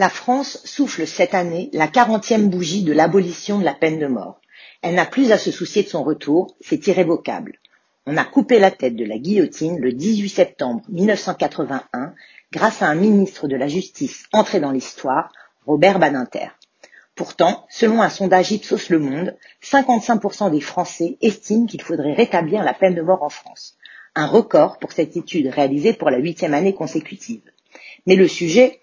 La France souffle cette année la quarantième bougie de l'abolition de la peine de mort. Elle n'a plus à se soucier de son retour, c'est irrévocable. On a coupé la tête de la guillotine le 18 septembre 1981 grâce à un ministre de la Justice entré dans l'histoire, Robert Badinter. Pourtant, selon un sondage Ipsos Le Monde, 55% des Français estiment qu'il faudrait rétablir la peine de mort en France. Un record pour cette étude réalisée pour la huitième année consécutive. Mais le sujet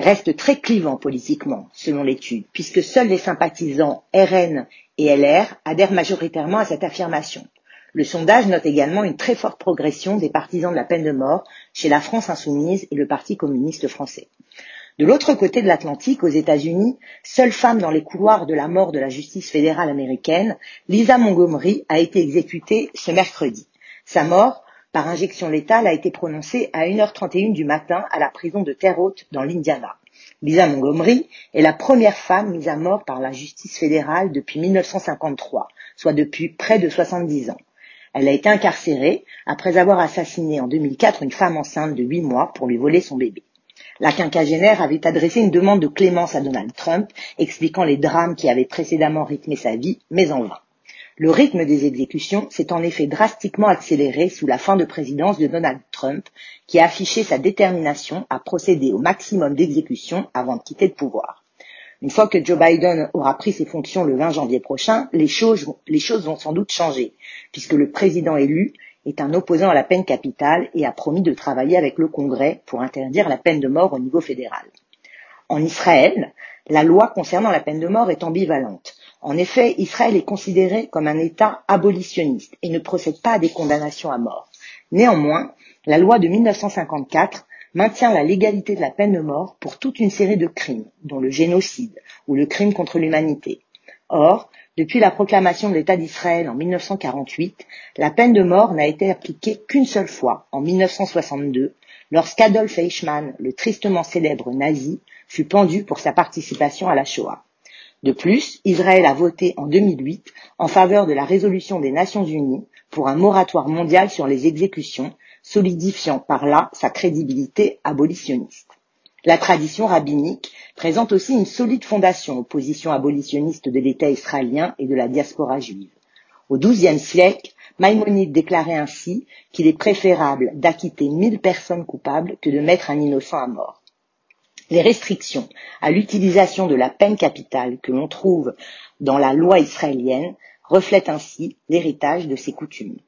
reste très clivant politiquement, selon l'étude, puisque seuls les sympathisants RN et LR adhèrent majoritairement à cette affirmation. Le sondage note également une très forte progression des partisans de la peine de mort chez la France insoumise et le Parti communiste français. De l'autre côté de l'Atlantique, aux États-Unis, seule femme dans les couloirs de la mort de la justice fédérale américaine, Lisa Montgomery a été exécutée ce mercredi. Sa mort par injection létale a été prononcée à 1h31 du matin à la prison de Terre Haute dans l'Indiana. Lisa Montgomery est la première femme mise à mort par la justice fédérale depuis 1953, soit depuis près de 70 ans. Elle a été incarcérée après avoir assassiné en 2004 une femme enceinte de 8 mois pour lui voler son bébé. La quinquagénaire avait adressé une demande de clémence à Donald Trump, expliquant les drames qui avaient précédemment rythmé sa vie, mais en vain. Le rythme des exécutions s'est en effet drastiquement accéléré sous la fin de présidence de Donald Trump, qui a affiché sa détermination à procéder au maximum d'exécutions avant de quitter le pouvoir. Une fois que Joe Biden aura pris ses fonctions le 20 janvier prochain, les choses, les choses vont sans doute changer, puisque le président élu est un opposant à la peine capitale et a promis de travailler avec le Congrès pour interdire la peine de mort au niveau fédéral. En Israël, la loi concernant la peine de mort est ambivalente. En effet, Israël est considéré comme un État abolitionniste et ne procède pas à des condamnations à mort. Néanmoins, la loi de 1954 maintient la légalité de la peine de mort pour toute une série de crimes, dont le génocide ou le crime contre l'humanité. Or, depuis la proclamation de l'État d'Israël en 1948, la peine de mort n'a été appliquée qu'une seule fois, en 1962, lorsqu'Adolf Eichmann, le tristement célèbre nazi, fut pendu pour sa participation à la Shoah. De plus, Israël a voté en 2008 en faveur de la résolution des Nations Unies pour un moratoire mondial sur les exécutions, solidifiant par là sa crédibilité abolitionniste. La tradition rabbinique présente aussi une solide fondation aux positions abolitionnistes de l'État israélien et de la diaspora juive. Au XIIe siècle, Maïmonide déclarait ainsi qu'il est préférable d'acquitter mille personnes coupables que de mettre un innocent à mort. Les restrictions à l'utilisation de la peine capitale que l'on trouve dans la loi israélienne reflètent ainsi l'héritage de ces coutumes.